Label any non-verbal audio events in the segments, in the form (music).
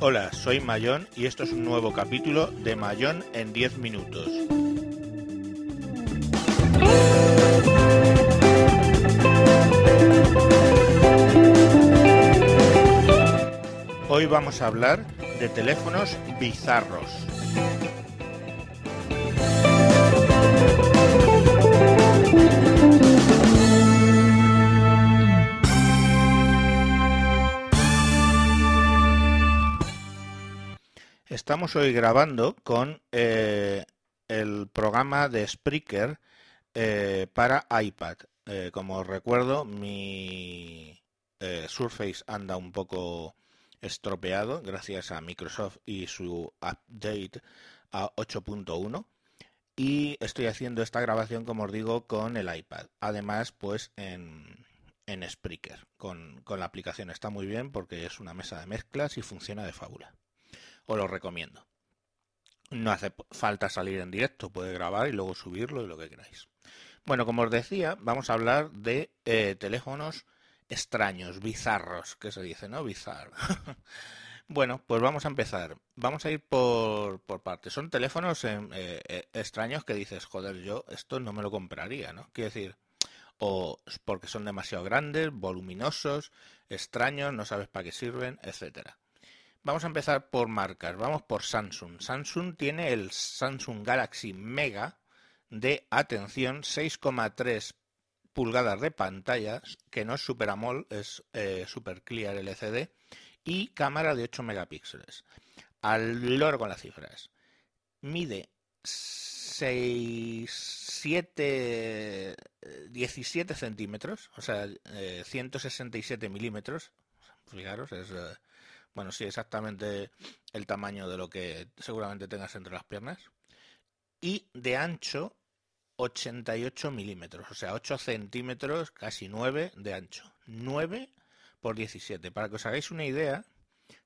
Hola, soy Mayón y esto es un nuevo capítulo de Mayón en 10 minutos. Hoy vamos a hablar de teléfonos bizarros. Estamos hoy grabando con eh, el programa de Spreaker eh, para iPad. Eh, como os recuerdo, mi Surface anda un poco estropeado gracias a Microsoft y su update a 8.1 y estoy haciendo esta grabación como os digo con el iPad. Además pues en, en Spreaker con, con la aplicación. Está muy bien porque es una mesa de mezclas y funciona de fábula os lo recomiendo. No hace falta salir en directo, puede grabar y luego subirlo y lo que queráis. Bueno, como os decía, vamos a hablar de eh, teléfonos extraños, bizarros, que se dice, ¿no? Bizarro. (laughs) bueno, pues vamos a empezar. Vamos a ir por, por partes. Son teléfonos eh, eh, extraños que dices, joder, yo esto no me lo compraría, ¿no? Quiero decir, o porque son demasiado grandes, voluminosos, extraños, no sabes para qué sirven, etcétera. Vamos a empezar por marcas. Vamos por Samsung. Samsung tiene el Samsung Galaxy Mega de, atención, 6,3 pulgadas de pantalla, que no es Super AMOLED, es eh, Super Clear LCD, y cámara de 8 megapíxeles. Al loro con las cifras. Mide 6, 7, 17 centímetros, o sea, 167 eh, milímetros. Fijaros, es eh, bueno, sí, exactamente el tamaño de lo que seguramente tengas entre las piernas. Y de ancho 88 milímetros, o sea, 8 centímetros, casi 9 de ancho. 9 por 17. Para que os hagáis una idea,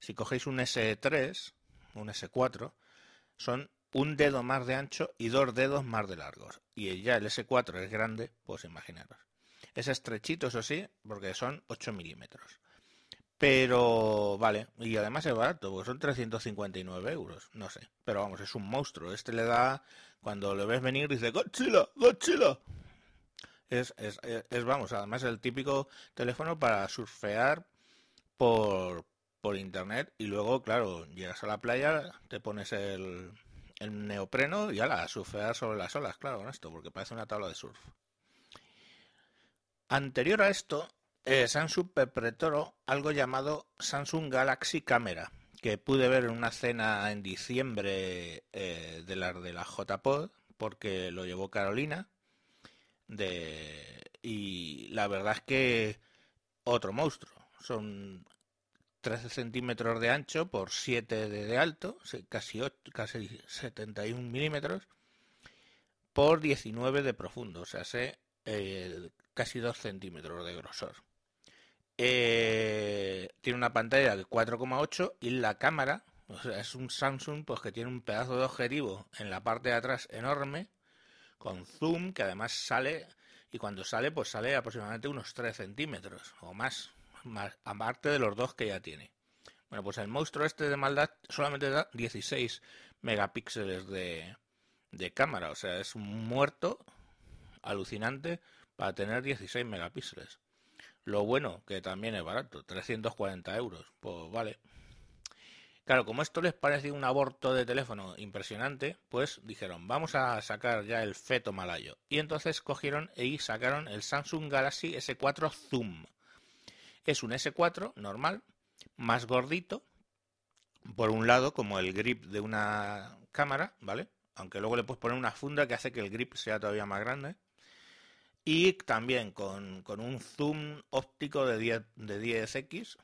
si cogéis un S3, un S4, son un dedo más de ancho y dos dedos más de largos. Y ya el S4 es grande, pues imaginaros. Es estrechito, eso sí, porque son 8 milímetros. Pero vale, y además es barato, porque son 359 euros, no sé. Pero vamos, es un monstruo. Este le da, cuando lo ves venir, dice Godzilla, Godzilla. Es, es, es, vamos, además el típico teléfono para surfear por, por internet y luego, claro, llegas a la playa, te pones el, el neopreno y ala, surfear sobre las olas, claro, con esto, porque parece una tabla de surf. Anterior a esto, Samsung perpetró algo llamado Samsung Galaxy Camera, que pude ver en una cena en diciembre eh, de la de la JPod, porque lo llevó Carolina. Y la verdad es que otro monstruo. Son 13 centímetros de ancho por 7 de, alto, casi, casi 71 milímetros, por 19 de profundo, o sea, sé, eh, casi 2 centímetros de grosor. Eh, tiene una pantalla de 4,8 y la cámara, es un Samsung pues que tiene un pedazo de objetivo en la parte de atrás enorme, con zoom, que además sale, y cuando sale, pues sale aproximadamente unos 3 centímetros o más, más aparte de los dos que ya tiene. Bueno, pues el monstruo este de maldad solamente da 16 megapíxeles de, de cámara, o sea, es un muerto alucinante para tener 16 megapíxeles. Lo bueno, que también es barato, 340 euros. Pues vale. Claro, como esto les parece un aborto de teléfono impresionante, pues dijeron, vamos a sacar ya el feto malayo. Y entonces cogieron y sacaron el Samsung Galaxy S4 Zoom. Es un S4 normal, más gordito, por un lado como el grip de una cámara, ¿vale? Aunque luego le puedes poner una funda que hace que el grip sea todavía más grande y también con, un zoom óptico de 10, de 10x.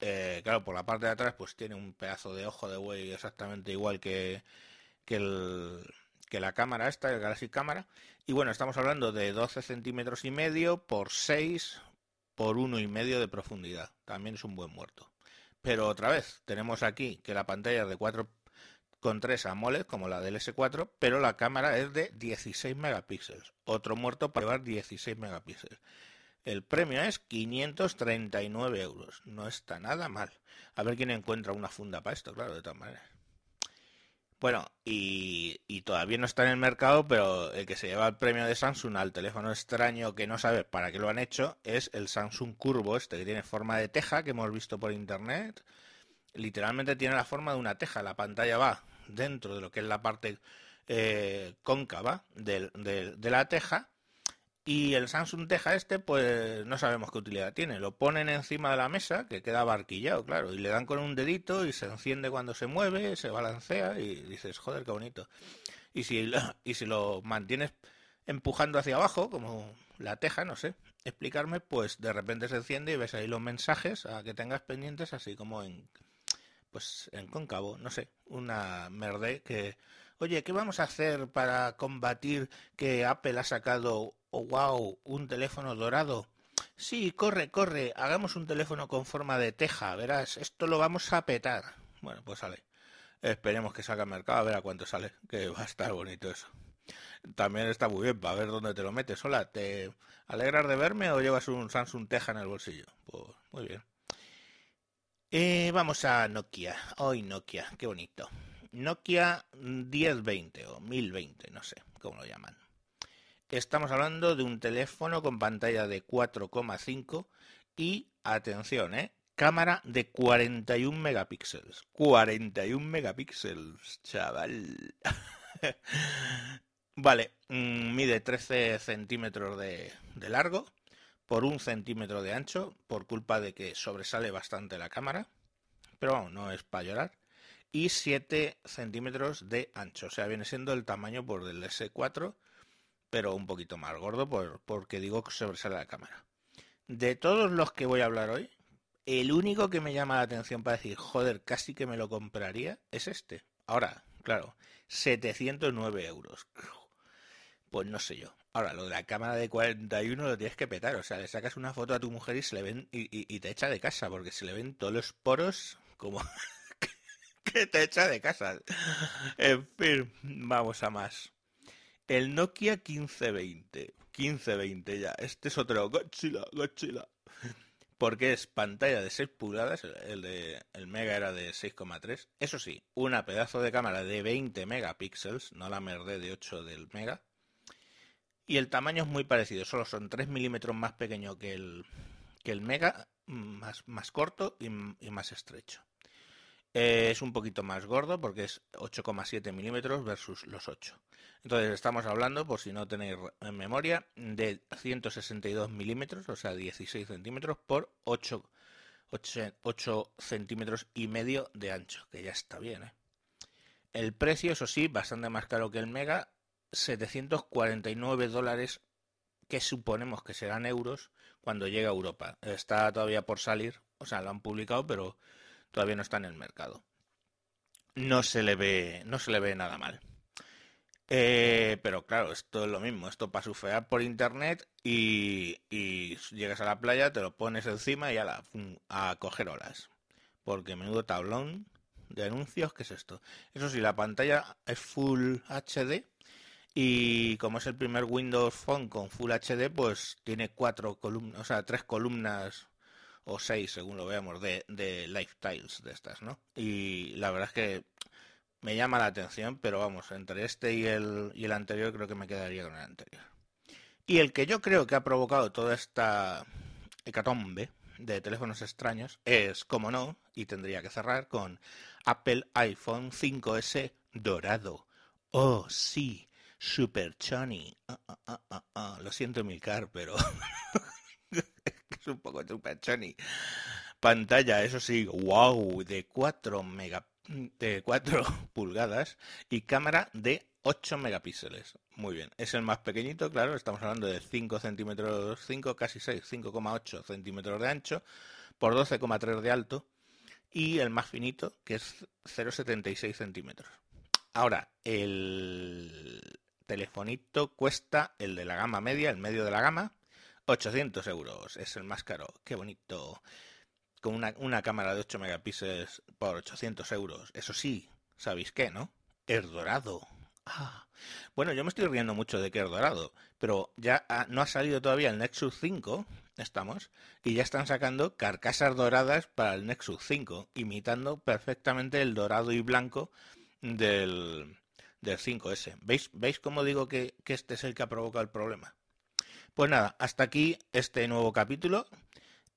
Eh, claro, por la parte de atrás pues tiene un pedazo de ojo de buey exactamente igual que, que, el, que la cámara esta, el Galaxy Cámara. Y bueno, estamos hablando de 12 centímetros y medio por 6 por uno y medio de profundidad. También es un buen muerto. Pero otra vez, tenemos aquí que la pantalla es de 4 con tres AMOLED como la del S4, pero la cámara es de 16 megapíxeles. Otro muerto para llevar 16 megapíxeles. El premio es 539 euros. No está nada mal. A ver quién encuentra una funda para esto, claro, de todas maneras. Bueno, y, todavía no está en el mercado, pero el que se lleva el premio de Samsung al teléfono extraño que no sabe para qué lo han hecho es el Samsung Curvo, este que tiene forma de teja que hemos visto por internet. Literalmente tiene la forma de una teja. La pantalla va dentro de lo que es la parte eh, cóncava de la teja y el Samsung Teja este, pues no sabemos qué utilidad tiene. Lo ponen encima de la mesa, que queda barquillado, claro, y le dan con un dedito y se enciende cuando se mueve, se balancea y dices, joder, qué bonito. Y si, y si lo mantienes empujando hacia abajo, como la teja, no sé, explicarme, pues de repente se enciende y ves ahí los mensajes a que tengas pendientes, así como en, pues en cóncavo, no sé, una merde que, oye, ¿qué vamos a hacer para combatir que Apple ha sacado oh wow, un teléfono dorado. Sí, corre, corre, hagamos un teléfono con forma de teja, verás, esto lo vamos a petar. Bueno, pues sale. Esperemos que salga al mercado a ver a cuánto sale, que va a estar bonito eso. También está muy bien, para ver dónde te lo metes. Hola, ¿te alegras de verme o llevas un Samsung Teja en el bolsillo? Pues muy bien. Eh, vamos a Nokia. Hoy Nokia, qué bonito. Nokia 1020 o 1020, no sé cómo lo llaman. Estamos hablando de un teléfono con pantalla de 4,5 y, atención, ¿eh? cámara de 41 megapíxeles. 41 megapíxeles, chaval. (laughs) vale, mm, mide 13 centímetros de, de largo por un centímetro de ancho, por culpa de que sobresale bastante la cámara, pero no es para llorar, y 7 centímetros de ancho, o sea, viene siendo el tamaño por del S4 pero un poquito más gordo por, porque digo que sobresale la cámara. De todos los que voy a hablar hoy, el único que me llama la atención para decir, joder, casi que me lo compraría, es este. Ahora, claro, 709 euros. Pues no sé yo. Ahora, lo de la cámara de 41 lo tienes que petar. O sea, le sacas una foto a tu mujer y se le ven y, te echa de casa, porque se le ven todos los poros como (laughs) que te echa de casa. En fin, vamos a más. El Nokia 1520. 1520 ya. Este es otro Godzilla, Godzilla. Porque es pantalla de 6 pulgadas, el, de, el Mega era de 6,3. Eso sí, una pedazo de cámara de 20 megapíxeles, no la merde de 8 del Mega. Y el tamaño es muy parecido, solo son 3 milímetros más pequeño que el, que el Mega, más, más corto y más estrecho. Eh, es un poquito más gordo porque es 8,7 milímetros versus los 8. Entonces estamos hablando, por si no tenéis en memoria, de 162 milímetros, o sea 16 centímetros por 8, 8, centímetros y medio de ancho, que ya está bien. ¿eh? El precio, eso sí, bastante más caro que el Mega, 749 dólares, que suponemos que serán euros cuando llegue a Europa. Está todavía por salir, o sea, lo han publicado, pero todavía no está en el mercado. No se le ve, no se le ve nada mal. Eh, pero claro, esto es lo mismo, esto para surfear por internet y, llegas a la playa, te lo pones encima y a, la, a coger olas. Porque menudo tablón de anuncios, ¿qué es esto? Eso sí, la pantalla es Full HD y como es el primer Windows Phone con Full HD, pues tiene cuatro columnas, o sea, tres columnas o seis, según lo veamos, de, de lifestyles de estas, ¿no? Y la verdad es que me llama la atención, pero vamos, entre este y el, y el anterior creo que me quedaría con el anterior. Y el que yo creo que ha provocado toda esta hecatombe de teléfonos extraños es, como no, y tendría que cerrar con Apple iPhone 5S dorado. Oh, sí, super chunny. Ah, ah, ah, lo siento, Milcar, pero (laughs) es un poco super chunny. Pantalla, eso sí, wow, de 4 mega, de 4 (laughs) pulgadas y cámara de 8 megapíxeles. Muy bien, es el más pequeñito, claro, estamos hablando de 5 centímetros, 5, casi 6, 5,8 centímetros de ancho por 12,3 de alto y el más finito, que es 0,76 centímetros. Ahora, el telefonito cuesta el de la gama media, el medio de la gama, 800 euros, es el más caro. Qué bonito. Con una, cámara de 8 megapíxeles por 800 euros. Eso sí, ¿Sabéis qué, no? Es dorado. Ah. Bueno, yo me estoy riendo mucho de que es dorado, pero ya no ha salido todavía el Nexus 5, estamos, y ya están sacando carcasas doradas para el Nexus 5, imitando perfectamente el dorado y blanco del, del 5S. ¿Veis, ¿Veis cómo digo que, este es el que ha provocado el problema? Pues nada, hasta aquí este nuevo capítulo.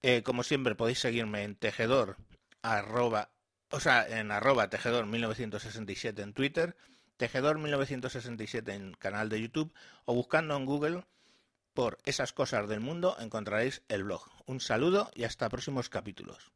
Eh, como siempre podéis seguirme en tejedor arroba, o sea, en arroba tejedor 1967 en Twitter, tejedor 1967 en canal de YouTube o buscando en Google por esas cosas del mundo encontraréis el blog. Un saludo y hasta próximos capítulos.